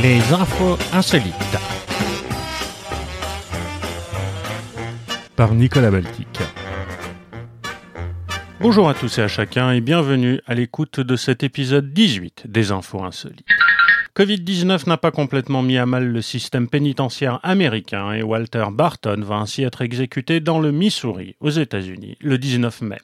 Les infos insolites. Par Nicolas Baltic. Bonjour à tous et à chacun et bienvenue à l'écoute de cet épisode 18 des infos insolites. Covid-19 n'a pas complètement mis à mal le système pénitentiaire américain et Walter Barton va ainsi être exécuté dans le Missouri, aux États-Unis, le 19 mai.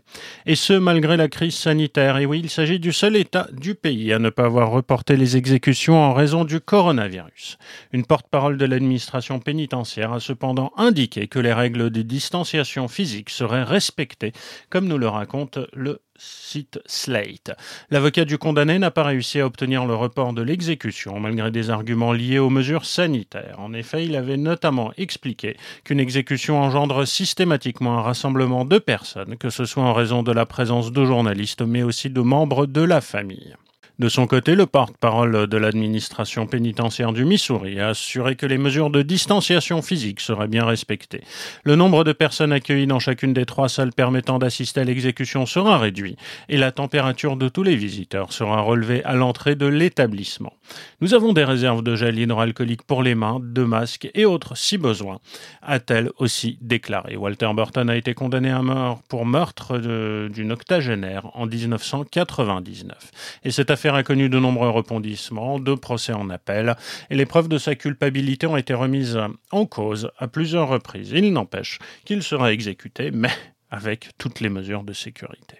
Et ce, malgré la crise sanitaire. Et oui, il s'agit du seul État du pays à ne pas avoir reporté les exécutions en raison du coronavirus. Une porte-parole de l'administration pénitentiaire a cependant indiqué que les règles de distanciation physique seraient respectées, comme nous le raconte le Slate. L'avocat du condamné n'a pas réussi à obtenir le report de l'exécution malgré des arguments liés aux mesures sanitaires. En effet, il avait notamment expliqué qu'une exécution engendre systématiquement un rassemblement de personnes, que ce soit en raison de la présence de journalistes mais aussi de membres de la famille. De son côté, le porte-parole de l'administration pénitentiaire du Missouri a assuré que les mesures de distanciation physique seraient bien respectées. Le nombre de personnes accueillies dans chacune des trois salles permettant d'assister à l'exécution sera réduit et la température de tous les visiteurs sera relevée à l'entrée de l'établissement. Nous avons des réserves de gel hydroalcoolique pour les mains, de masques et autres si besoin, a-t-elle aussi déclaré. Walter Burton a été condamné à mort pour meurtre d'une octogénaire en 1999. Et cette affaire a connu de nombreux rebondissements, deux procès en appel, et les preuves de sa culpabilité ont été remises en cause à plusieurs reprises. Il n'empêche qu'il sera exécuté, mais avec toutes les mesures de sécurité.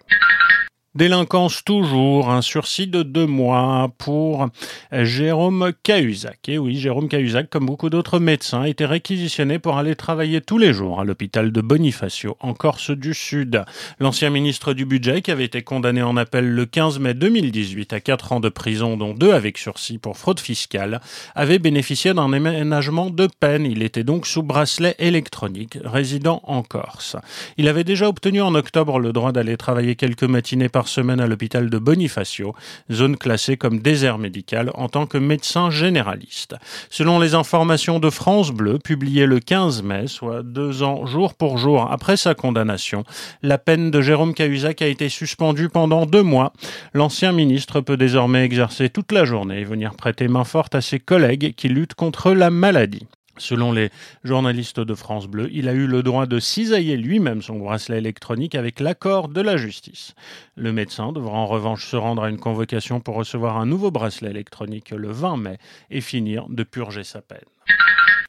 Délinquance toujours, un sursis de deux mois pour Jérôme Cahuzac. Et oui, Jérôme Cahuzac, comme beaucoup d'autres médecins, était réquisitionné pour aller travailler tous les jours à l'hôpital de Bonifacio, en Corse du Sud. L'ancien ministre du Budget, qui avait été condamné en appel le 15 mai 2018 à quatre ans de prison, dont deux avec sursis pour fraude fiscale, avait bénéficié d'un aménagement de peine. Il était donc sous bracelet électronique, résident en Corse. Il avait déjà obtenu en octobre le droit d'aller travailler quelques matinées par semaine à l'hôpital de Bonifacio, zone classée comme désert médical en tant que médecin généraliste. Selon les informations de France Bleu, publiées le 15 mai, soit deux ans jour pour jour après sa condamnation, la peine de Jérôme Cahuzac a été suspendue pendant deux mois. L'ancien ministre peut désormais exercer toute la journée et venir prêter main forte à ses collègues qui luttent contre la maladie. Selon les journalistes de France Bleu, il a eu le droit de cisailler lui-même son bracelet électronique avec l'accord de la justice. Le médecin devra en revanche se rendre à une convocation pour recevoir un nouveau bracelet électronique le 20 mai et finir de purger sa peine.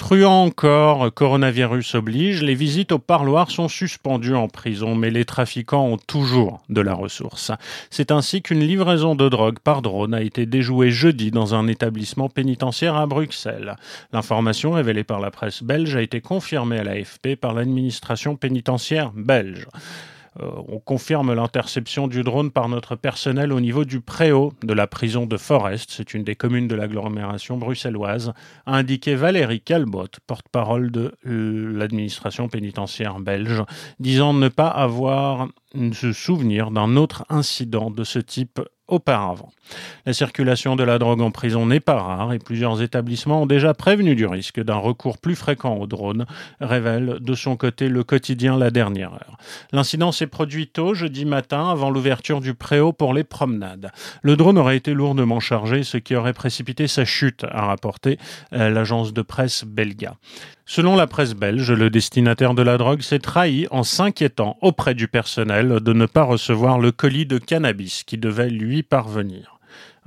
Truand encore, coronavirus oblige, les visites au parloir sont suspendues en prison, mais les trafiquants ont toujours de la ressource. C'est ainsi qu'une livraison de drogue par drone a été déjouée jeudi dans un établissement pénitentiaire à Bruxelles. L'information révélée par la presse belge a été confirmée à l'AFP par l'administration pénitentiaire belge. Euh, on confirme l'interception du drone par notre personnel au niveau du préau de la prison de Forest, c'est une des communes de l'agglomération bruxelloise, a indiqué Valérie Calbot, porte-parole de l'administration pénitentiaire belge, disant ne pas avoir se souvenir d'un autre incident de ce type auparavant. La circulation de la drogue en prison n'est pas rare et plusieurs établissements ont déjà prévenu du risque d'un recours plus fréquent aux drones, révèle de son côté le quotidien La Dernière Heure. L'incident s'est produit tôt jeudi matin avant l'ouverture du préau pour les promenades. Le drone aurait été lourdement chargé, ce qui aurait précipité sa chute, a rapporté euh, l'agence de presse Belga. Selon la presse belge, le destinataire de la drogue s'est trahi en s'inquiétant auprès du personnel de ne pas recevoir le colis de cannabis qui devait lui parvenir.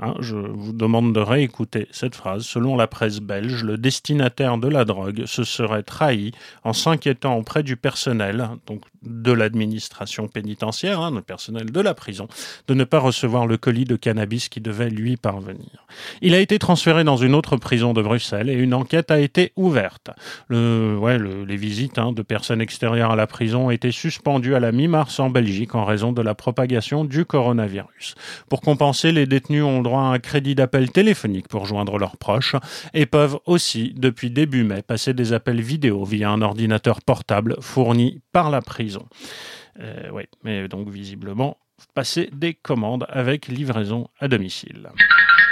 Hein, je vous demande de réécouter cette phrase. Selon la presse belge, le destinataire de la drogue se serait trahi en s'inquiétant auprès du personnel, donc de l'administration pénitentiaire, hein, le personnel de la prison, de ne pas recevoir le colis de cannabis qui devait lui parvenir. Il a été transféré dans une autre prison de Bruxelles et une enquête a été ouverte. Les visites hein, de personnes extérieures à la prison ont été suspendues à la mi-mars en Belgique en raison de la propagation du coronavirus. Pour compenser, les détenus ont à un crédit d'appel téléphonique pour joindre leurs proches et peuvent aussi, depuis début mai, passer des appels vidéo via un ordinateur portable fourni par la prison. Euh, oui, mais donc visiblement, passer des commandes avec livraison à domicile.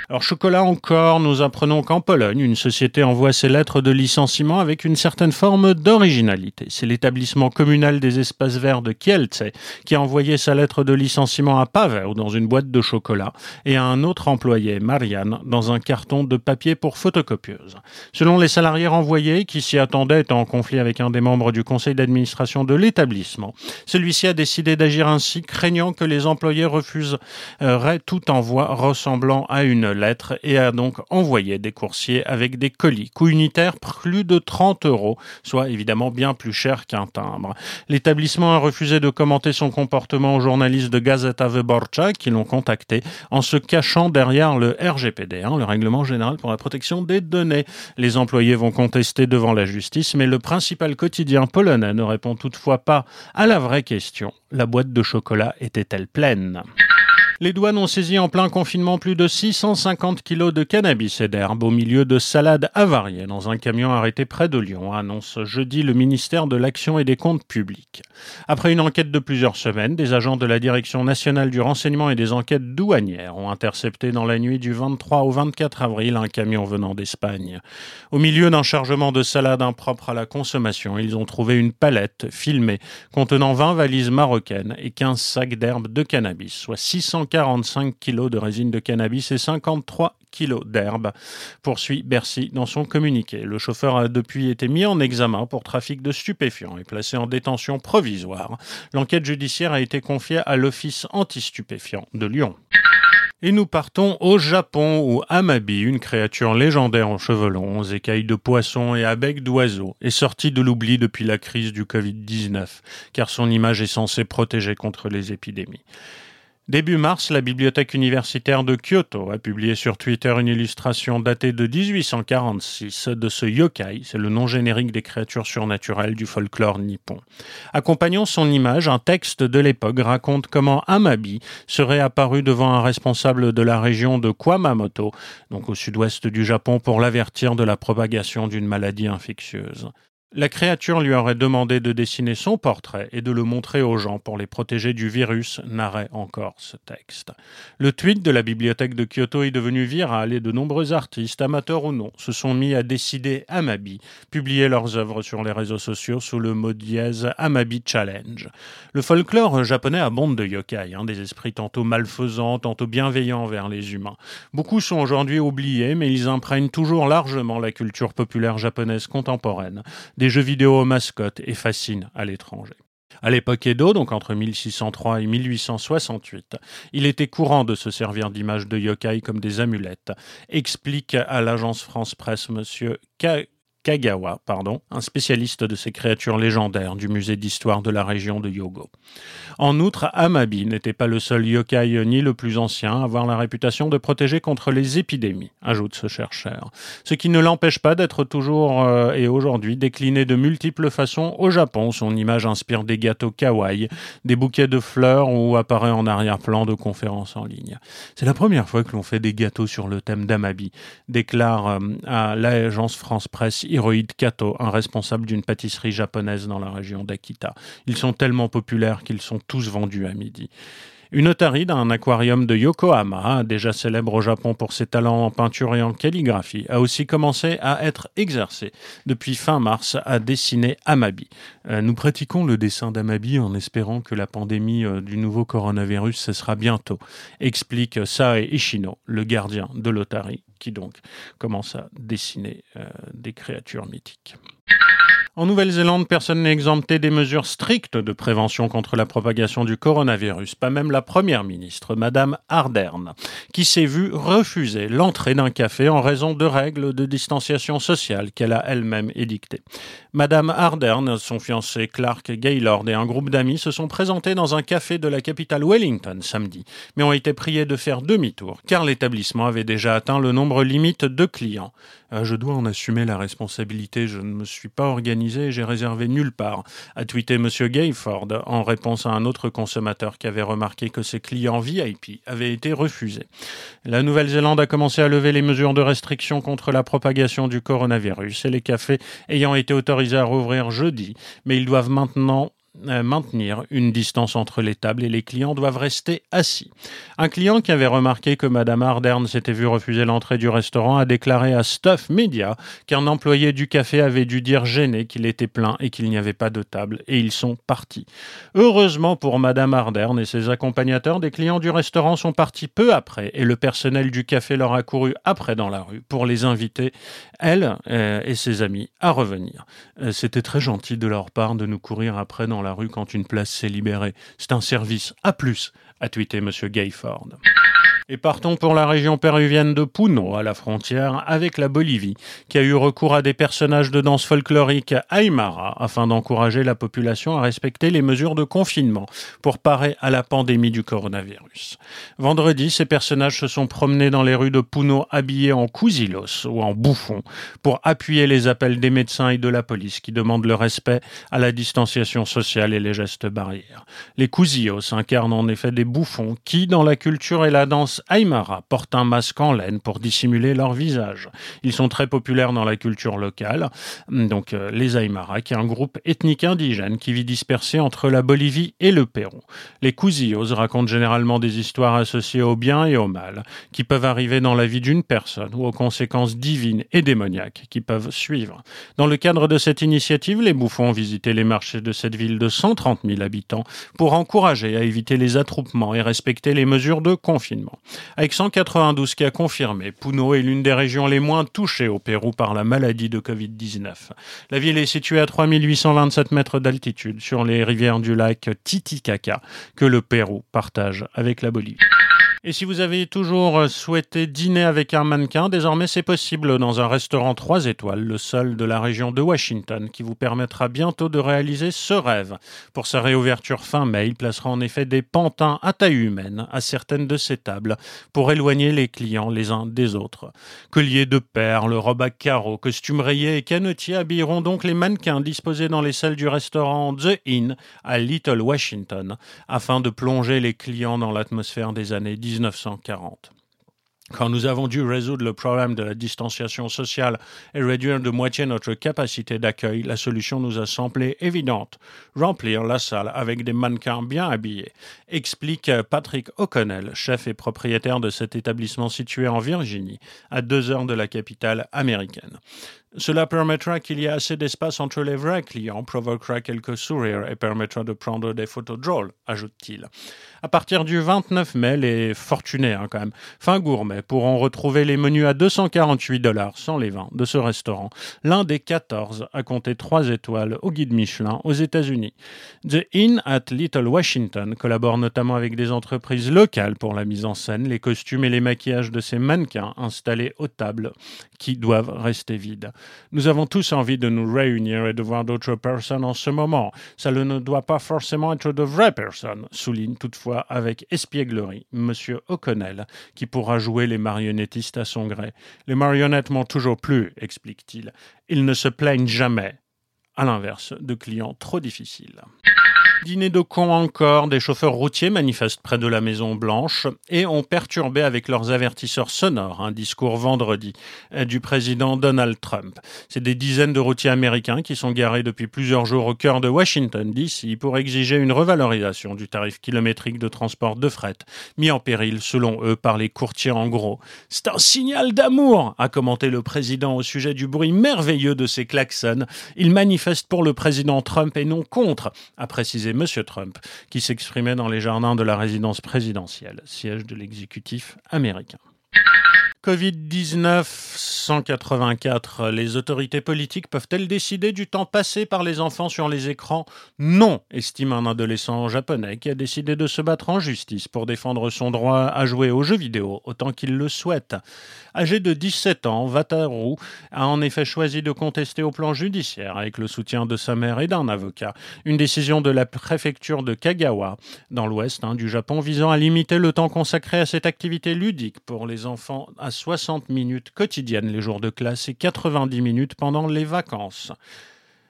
Alors chocolat encore, nous apprenons qu'en Pologne, une société envoie ses lettres de licenciement avec une certaine forme d'originalité. C'est l'établissement communal des espaces verts de Kielce qui a envoyé sa lettre de licenciement à Paweł dans une boîte de chocolat et à un autre employé, Marianne, dans un carton de papier pour photocopieuse. Selon les salariés renvoyés, qui s'y attendaient étant en conflit avec un des membres du conseil d'administration de l'établissement, celui-ci a décidé d'agir ainsi, craignant que les employés refuseraient tout envoi ressemblant à une lettre et a donc envoyé des coursiers avec des colis, coût unitaire plus de 30 euros, soit évidemment bien plus cher qu'un timbre. L'établissement a refusé de commenter son comportement aux journalistes de Gazeta Wyborcza qui l'ont contacté en se cachant derrière le RGPD, hein, le Règlement général pour la protection des données. Les employés vont contester devant la justice, mais le principal quotidien polonais ne répond toutefois pas à la vraie question. La boîte de chocolat était-elle pleine? Les douanes ont saisi en plein confinement plus de 650 kilos de cannabis et d'herbe au milieu de salades avariées dans un camion arrêté près de Lyon, annonce jeudi le ministère de l'Action et des Comptes publics. Après une enquête de plusieurs semaines, des agents de la Direction nationale du renseignement et des enquêtes douanières ont intercepté dans la nuit du 23 au 24 avril un camion venant d'Espagne. Au milieu d'un chargement de salades impropres à la consommation, ils ont trouvé une palette filmée contenant 20 valises marocaines et 15 sacs d'herbe de cannabis, soit 600 45 kg de résine de cannabis et 53 kg d'herbe, poursuit Bercy dans son communiqué. Le chauffeur a depuis été mis en examen pour trafic de stupéfiants et placé en détention provisoire. L'enquête judiciaire a été confiée à l'Office anti-stupéfiants de Lyon. Et nous partons au Japon où Amabi, une créature légendaire en cheveux longs, écailles de poisson et à bec d'oiseau, est sortie de l'oubli depuis la crise du Covid-19, car son image est censée protéger contre les épidémies. Début mars, la bibliothèque universitaire de Kyoto a publié sur Twitter une illustration datée de 1846 de ce yokai, c'est le nom générique des créatures surnaturelles du folklore nippon. Accompagnant son image, un texte de l'époque raconte comment Amabi serait apparu devant un responsable de la région de Kumamoto, donc au sud-ouest du Japon, pour l'avertir de la propagation d'une maladie infectieuse. La créature lui aurait demandé de dessiner son portrait et de le montrer aux gens pour les protéger du virus, narrait encore ce texte. Le tweet de la bibliothèque de Kyoto est devenu viral et de nombreux artistes, amateurs ou non, se sont mis à décider Amabi, publier leurs œuvres sur les réseaux sociaux sous le mot dièse Amabi Challenge. Le folklore japonais abonde de yokai, hein, des esprits tantôt malfaisants, tantôt bienveillants envers les humains. Beaucoup sont aujourd'hui oubliés, mais ils imprègnent toujours largement la culture populaire japonaise contemporaine des jeux vidéo aux mascottes et fascinent à l'étranger. À l'époque Edo, donc entre 1603 et 1868, il était courant de se servir d'images de yokai comme des amulettes, explique à l'agence France Presse Monsieur Kagawa, pardon, un spécialiste de ces créatures légendaires du musée d'histoire de la région de Yogo. En outre, Amabi n'était pas le seul yokai ni le plus ancien à avoir la réputation de protéger contre les épidémies, ajoute ce chercheur. Ce qui ne l'empêche pas d'être toujours euh, et aujourd'hui décliné de multiples façons au Japon. Son image inspire des gâteaux kawaii, des bouquets de fleurs ou apparaît en arrière-plan de conférences en ligne. C'est la première fois que l'on fait des gâteaux sur le thème d'Amabi, déclare euh, à l'agence France Presse Hirohide Kato, un responsable d'une pâtisserie japonaise dans la région d'Akita. Ils sont tellement populaires qu'ils sont tous vendus à midi. Une otaride, un aquarium de Yokohama, déjà célèbre au Japon pour ses talents en peinture et en calligraphie, a aussi commencé à être exercé depuis fin mars à dessiner Amabi. Euh, nous pratiquons le dessin d'Amabi en espérant que la pandémie euh, du nouveau coronavirus cessera bientôt, explique Sae Ishino, le gardien de l'otari, qui donc commence à dessiner euh, des créatures mythiques. En Nouvelle-Zélande, personne n'est exempté des mesures strictes de prévention contre la propagation du coronavirus, pas même la première ministre, Madame Ardern, qui s'est vue refuser l'entrée d'un café en raison de règles de distanciation sociale qu'elle a elle-même édictées. Madame Ardern, son fiancé Clark Gaylord et un groupe d'amis se sont présentés dans un café de la capitale Wellington samedi, mais ont été priés de faire demi-tour, car l'établissement avait déjà atteint le nombre limite de clients. Euh, je dois en assumer la responsabilité, je ne me suis pas organisé j'ai réservé nulle part, a tweeté M. Gayford en réponse à un autre consommateur qui avait remarqué que ses clients VIP avaient été refusés. La Nouvelle-Zélande a commencé à lever les mesures de restriction contre la propagation du coronavirus et les cafés ayant été autorisés à rouvrir jeudi, mais ils doivent maintenant maintenir une distance entre les tables et les clients doivent rester assis. Un client qui avait remarqué que Madame Ardern s'était vu refuser l'entrée du restaurant a déclaré à Stuff Media qu'un employé du café avait dû dire gêné qu'il était plein et qu'il n'y avait pas de table et ils sont partis. Heureusement pour Madame Ardern et ses accompagnateurs, des clients du restaurant sont partis peu après et le personnel du café leur a couru après dans la rue pour les inviter, elle euh, et ses amis, à revenir. Euh, c'était très gentil de leur part de nous courir après dans la rue quand une place s'est libérée. C'est un service à plus, a tweeté M. Gayford. Et partons pour la région péruvienne de Puno, à la frontière avec la Bolivie, qui a eu recours à des personnages de danse folklorique Aymara afin d'encourager la population à respecter les mesures de confinement pour parer à la pandémie du coronavirus. Vendredi, ces personnages se sont promenés dans les rues de Puno habillés en cousilos ou en bouffons pour appuyer les appels des médecins et de la police qui demandent le respect à la distanciation sociale et les gestes barrières. Les cousilos incarnent en effet des bouffons qui, dans la culture et la danse Aymara portent un masque en laine pour dissimuler leur visage. Ils sont très populaires dans la culture locale. Donc euh, les Aymara, qui est un groupe ethnique indigène qui vit dispersé entre la Bolivie et le Pérou. Les Cusillos racontent généralement des histoires associées au bien et au mal, qui peuvent arriver dans la vie d'une personne ou aux conséquences divines et démoniaques qui peuvent suivre. Dans le cadre de cette initiative, les bouffons ont visité les marchés de cette ville de 130 000 habitants pour encourager à éviter les attroupements et respecter les mesures de confinement. Avec 192 cas confirmés, Puno est l'une des régions les moins touchées au Pérou par la maladie de Covid-19. La ville est située à 3827 mètres d'altitude sur les rivières du lac Titicaca que le Pérou partage avec la Bolivie. Et si vous avez toujours euh, souhaité dîner avec un mannequin, désormais c'est possible dans un restaurant 3 étoiles, le seul de la région de Washington, qui vous permettra bientôt de réaliser ce rêve. Pour sa réouverture fin mai, il placera en effet des pantins à taille humaine à certaines de ses tables pour éloigner les clients les uns des autres. Colliers de perles, robes à carreaux, costumes rayés et canotiers habilleront donc les mannequins disposés dans les salles du restaurant The Inn à Little Washington afin de plonger les clients dans l'atmosphère des années 1940. Quand nous avons dû résoudre le problème de la distanciation sociale et réduire de moitié notre capacité d'accueil, la solution nous a semblé évidente. Remplir la salle avec des mannequins bien habillés, explique Patrick O'Connell, chef et propriétaire de cet établissement situé en Virginie, à deux heures de la capitale américaine. Cela permettra qu'il y ait assez d'espace entre les vrais clients, provoquera quelques sourires et permettra de prendre des photos drôles, ajoute-t-il. À partir du 29 mai, les fortunés, hein, quand même, fin gourmet, pourront retrouver les menus à 248 dollars sans les vins de ce restaurant, l'un des 14 à compter 3 étoiles au guide Michelin aux États-Unis. The Inn at Little Washington collabore notamment avec des entreprises locales pour la mise en scène, les costumes et les maquillages de ces mannequins installés aux tables qui doivent rester vides. Nous avons tous envie de nous réunir et de voir d'autres personnes en ce moment. Ça ne doit pas forcément être de vraies personnes, souligne toutefois avec espièglerie M. O'Connell, qui pourra jouer les marionnettistes à son gré. Les marionnettes m'ont toujours plu, explique-t-il. Ils ne se plaignent jamais, à l'inverse de clients trop difficiles. Dîner de con encore, des chauffeurs routiers manifestent près de la Maison Blanche et ont perturbé avec leurs avertisseurs sonores un discours vendredi euh, du président Donald Trump. C'est des dizaines de routiers américains qui sont garés depuis plusieurs jours au cœur de Washington DC pour exiger une revalorisation du tarif kilométrique de transport de fret, mis en péril selon eux par les courtiers en gros. C'est un signal d'amour, a commenté le président au sujet du bruit merveilleux de ces klaxons. Il manifeste pour le président Trump et non contre, a précisé M. Trump, qui s'exprimait dans les jardins de la résidence présidentielle, siège de l'exécutif américain. Covid-19 184. Les autorités politiques peuvent-elles décider du temps passé par les enfants sur les écrans? Non, estime un adolescent japonais qui a décidé de se battre en justice pour défendre son droit à jouer aux jeux vidéo autant qu'il le souhaite. Âgé de 17 ans, Wataru a en effet choisi de contester au plan judiciaire, avec le soutien de sa mère et d'un avocat, une décision de la préfecture de Kagawa, dans l'ouest hein, du Japon, visant à limiter le temps consacré à cette activité ludique pour les enfants à 60 minutes quotidiennes les jours de classe et 90 minutes pendant les vacances.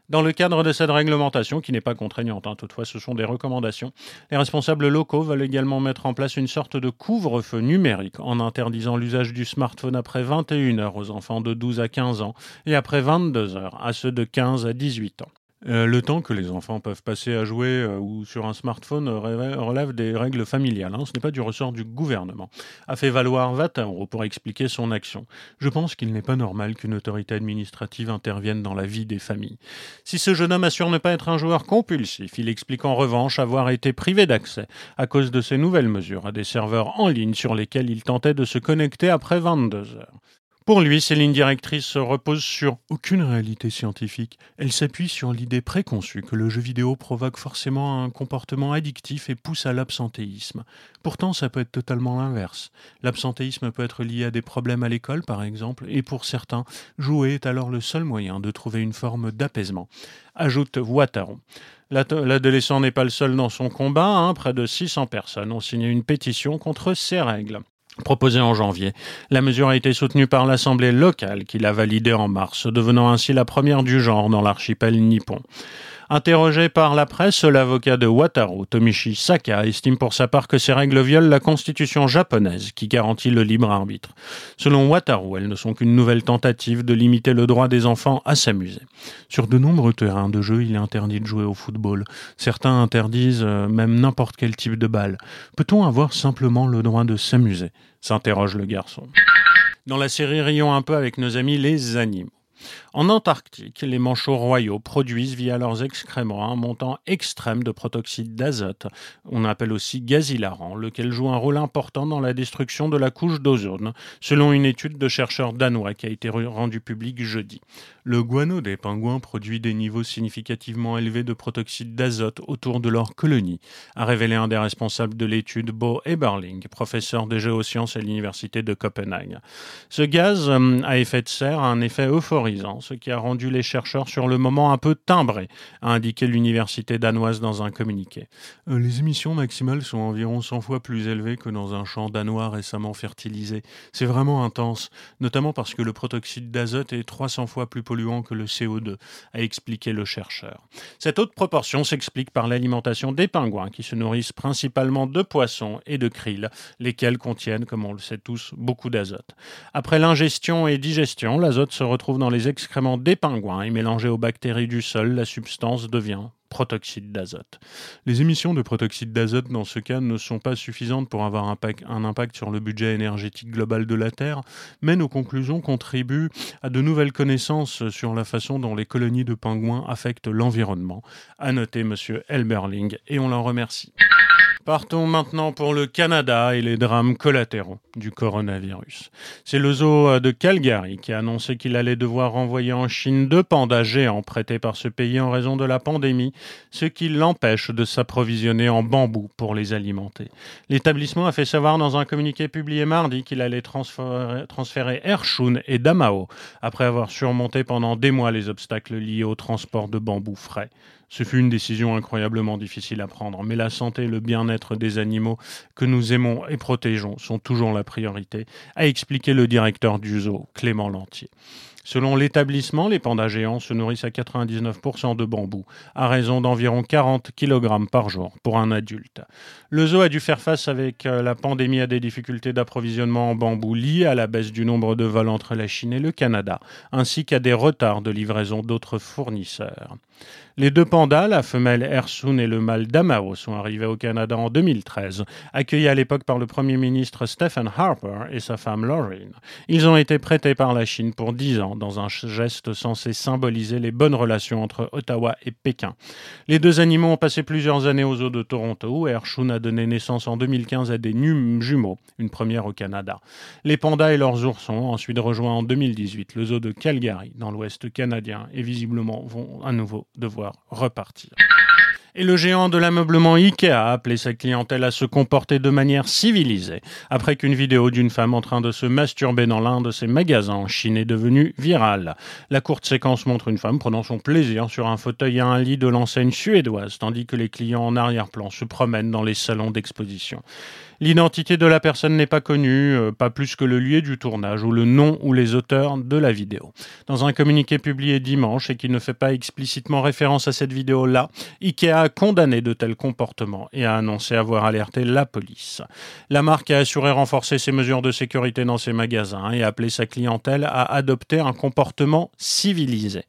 Dans le cadre de cette réglementation, qui n'est pas contraignante, hein, toutefois ce sont des recommandations, les responsables locaux veulent également mettre en place une sorte de couvre-feu numérique en interdisant l'usage du smartphone après 21 heures aux enfants de 12 à 15 ans et après 22 heures à ceux de 15 à 18 ans. Euh, le temps que les enfants peuvent passer à jouer euh, ou sur un smartphone relève des règles familiales. Hein. Ce n'est pas du ressort du gouvernement. A fait valoir Vataro pour expliquer son action. Je pense qu'il n'est pas normal qu'une autorité administrative intervienne dans la vie des familles. Si ce jeune homme assure ne pas être un joueur compulsif, il explique en revanche avoir été privé d'accès à cause de ces nouvelles mesures à des serveurs en ligne sur lesquels il tentait de se connecter après 22 heures. Pour lui, ces lignes directrices se reposent sur aucune réalité scientifique. Elles s'appuient sur l'idée préconçue que le jeu vidéo provoque forcément un comportement addictif et pousse à l'absentéisme. Pourtant, ça peut être totalement l'inverse. L'absentéisme peut être lié à des problèmes à l'école, par exemple, et pour certains, jouer est alors le seul moyen de trouver une forme d'apaisement. Ajoute Ouattaro. L'adolescent n'est pas le seul dans son combat. Hein. Près de 600 personnes ont signé une pétition contre ces règles proposée en janvier. La mesure a été soutenue par l'Assemblée locale qui l'a validée en mars, devenant ainsi la première du genre dans l'archipel nippon. Interrogé par la presse, l'avocat de Wataru, Tomishi Saka, estime pour sa part que ces règles violent la constitution japonaise qui garantit le libre arbitre. Selon Wataru, elles ne sont qu'une nouvelle tentative de limiter le droit des enfants à s'amuser. Sur de nombreux terrains de jeu, il est interdit de jouer au football. Certains interdisent euh, même n'importe quel type de balle. Peut-on avoir simplement le droit de s'amuser? s'interroge le garçon. Dans la série Rions un peu avec nos amis les animaux. En Antarctique, les manchots royaux produisent via leurs excréments un montant extrême de protoxyde d'azote, on appelle aussi gaz hilarant, lequel joue un rôle important dans la destruction de la couche d'ozone, selon une étude de chercheurs danois qui a été rendue publique jeudi. Le guano des pingouins produit des niveaux significativement élevés de protoxyde d'azote autour de leur colonie, a révélé un des responsables de l'étude, Bo Eberling, professeur de géosciences à l'université de Copenhague. Ce gaz euh, à effet de serre a un effet euphorisant, ce qui a rendu les chercheurs sur le moment un peu timbrés, a indiqué l'université danoise dans un communiqué. Euh, les émissions maximales sont environ 100 fois plus élevées que dans un champ danois récemment fertilisé. C'est vraiment intense, notamment parce que le protoxyde d'azote est 300 fois plus polluant que le CO2, a expliqué le chercheur. Cette haute proportion s'explique par l'alimentation des pingouins qui se nourrissent principalement de poissons et de krill, lesquels contiennent, comme on le sait tous, beaucoup d'azote. Après l'ingestion et digestion, l'azote se retrouve dans les excréments des pingouins et mélangé aux bactéries du sol, la substance devient protoxyde d'azote. Les émissions de protoxyde d'azote dans ce cas ne sont pas suffisantes pour avoir un impact sur le budget énergétique global de la Terre, mais nos conclusions contribuent à de nouvelles connaissances sur la façon dont les colonies de pingouins affectent l'environnement, a noté M. Elberling, et on l'en remercie. Partons maintenant pour le Canada et les drames collatéraux du coronavirus. C'est le zoo de Calgary qui a annoncé qu'il allait devoir renvoyer en Chine deux pandas géants prêtés par ce pays en raison de la pandémie, ce qui l'empêche de s'approvisionner en bambou pour les alimenter. L'établissement a fait savoir dans un communiqué publié mardi qu'il allait transférer, transférer Ershun et Damao après avoir surmonté pendant des mois les obstacles liés au transport de bambou frais. Ce fut une décision incroyablement difficile à prendre, mais la santé et le bien-être des animaux que nous aimons et protégeons sont toujours la priorité, a expliqué le directeur du zoo, Clément Lantier. Selon l'établissement, les pandas géants se nourrissent à 99% de bambou, à raison d'environ 40 kg par jour pour un adulte. Le zoo a dû faire face avec euh, la pandémie à des difficultés d'approvisionnement en bambou liées à la baisse du nombre de vols entre la Chine et le Canada, ainsi qu'à des retards de livraison d'autres fournisseurs. Les deux pandas, la femelle Ersun et le mâle Damao, sont arrivés au Canada en 2013, accueillis à l'époque par le Premier ministre Stephen Harper et sa femme Lauren. Ils ont été prêtés par la Chine pour 10 ans dans un geste censé symboliser les bonnes relations entre Ottawa et Pékin. Les deux animaux ont passé plusieurs années aux eaux de Toronto où Ershun a donné naissance en 2015 à des jumeaux, une première au Canada. Les pandas et leurs oursons ont ensuite rejoint en 2018 le zoo de Calgary dans l'ouest canadien et visiblement vont à nouveau devoir repartir. Et le géant de l'ameublement Ikea a appelé sa clientèle à se comporter de manière civilisée, après qu'une vidéo d'une femme en train de se masturber dans l'un de ses magasins en Chine est devenue virale. La courte séquence montre une femme prenant son plaisir sur un fauteuil à un lit de l'enseigne suédoise, tandis que les clients en arrière-plan se promènent dans les salons d'exposition. L'identité de la personne n'est pas connue, euh, pas plus que le lieu du tournage ou le nom ou les auteurs de la vidéo. Dans un communiqué publié dimanche et qui ne fait pas explicitement référence à cette vidéo-là, Ikea a condamné de tels comportements et a annoncé avoir alerté la police. La marque a assuré renforcer ses mesures de sécurité dans ses magasins et a appelé sa clientèle à adopter un comportement civilisé.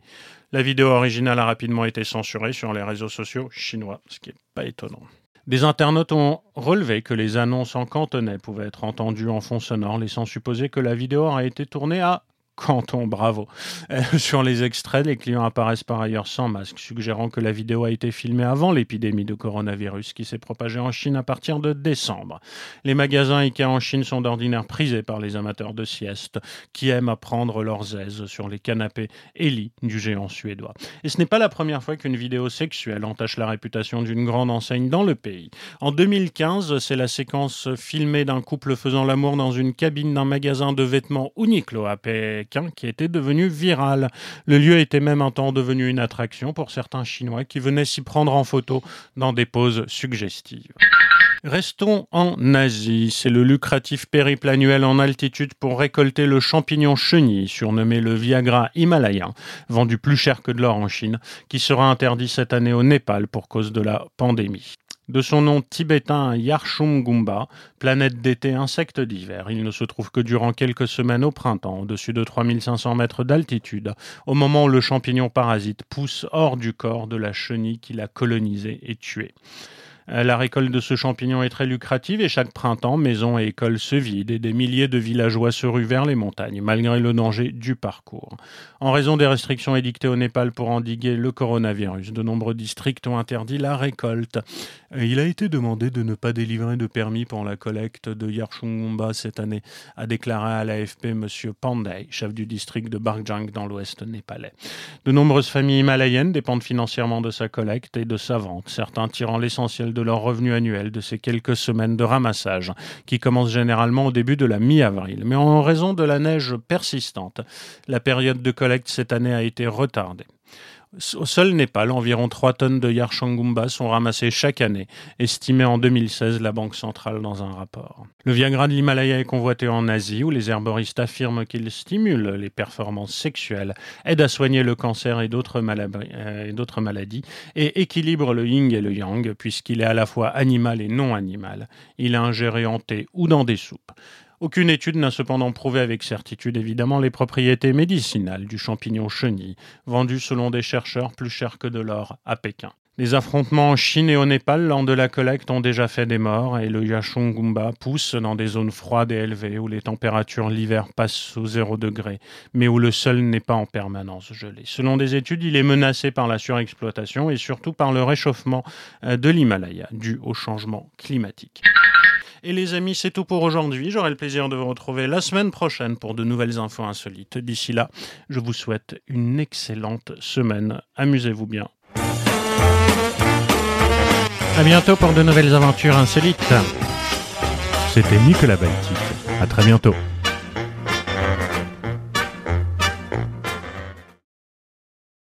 La vidéo originale a rapidement été censurée sur les réseaux sociaux chinois, ce qui n'est pas étonnant. Des internautes ont relevé que les annonces en cantonais pouvaient être entendues en fond sonore, laissant supposer que la vidéo aurait été tournée à Canton, bravo. Euh, sur les extraits, les clients apparaissent par ailleurs sans masque, suggérant que la vidéo a été filmée avant l'épidémie de coronavirus qui s'est propagée en Chine à partir de décembre. Les magasins Ikea en Chine sont d'ordinaire prisés par les amateurs de sieste qui aiment apprendre leurs aises sur les canapés et lits du géant suédois. Et ce n'est pas la première fois qu'une vidéo sexuelle entache la réputation d'une grande enseigne dans le pays. En 2015, c'est la séquence filmée d'un couple faisant l'amour dans une cabine d'un magasin de vêtements Uniqlo à Pékin qui était devenu viral. Le lieu était même un temps devenu une attraction pour certains Chinois qui venaient s'y prendre en photo dans des poses suggestives. Restons en Asie. C'est le lucratif périple annuel en altitude pour récolter le champignon chenille, surnommé le Viagra himalayen, vendu plus cher que de l'or en Chine, qui sera interdit cette année au Népal pour cause de la pandémie de son nom tibétain Yarchungumba, planète d'été, insecte d'hiver. Il ne se trouve que durant quelques semaines au printemps, au-dessus de 3500 mètres d'altitude, au moment où le champignon parasite pousse hors du corps de la chenille qui l'a colonisé et tué. Euh, la récolte de ce champignon est très lucrative et chaque printemps, maisons et écoles se vident et des milliers de villageois se ruent vers les montagnes, malgré le danger du parcours. En raison des restrictions édictées au Népal pour endiguer le coronavirus, de nombreux districts ont interdit la récolte. Euh, il a été demandé de ne pas délivrer de permis pour la collecte de Yarchungumba cette année, a déclaré à l'AFP M. Pandey, chef du district de Barjang dans l'ouest népalais. De nombreuses familles himalayennes dépendent financièrement de sa collecte et de sa vente, certains tirant l'essentiel de de leur revenu annuel de ces quelques semaines de ramassage, qui commencent généralement au début de la mi-avril. Mais en raison de la neige persistante, la période de collecte cette année a été retardée. Au seul Népal, environ 3 tonnes de Yarchangumba sont ramassées chaque année, estimé en 2016 la Banque centrale dans un rapport. Le Viagra de l'Himalaya est convoité en Asie, où les herboristes affirment qu'il stimule les performances sexuelles, aide à soigner le cancer et d'autres euh, maladies, et équilibre le yin et le yang, puisqu'il est à la fois animal et non animal. Il est ingéré en thé ou dans des soupes. Aucune étude n'a cependant prouvé avec certitude évidemment les propriétés médicinales du champignon chenille, vendu selon des chercheurs plus cher que de l'or à Pékin. Les affrontements en Chine et au Népal lors de la collecte ont déjà fait des morts et le Yachongumba pousse dans des zones froides et élevées où les températures l'hiver passent sous 0 degré, mais où le sol n'est pas en permanence gelé. Selon des études, il est menacé par la surexploitation et surtout par le réchauffement euh, de l'Himalaya dû au changement climatique. Et les amis, c'est tout pour aujourd'hui. J'aurai le plaisir de vous retrouver la semaine prochaine pour de nouvelles infos insolites. D'ici là, je vous souhaite une excellente semaine. Amusez-vous bien. À bientôt pour de nouvelles aventures insolites. C'était Nicolas Baltic. À très bientôt.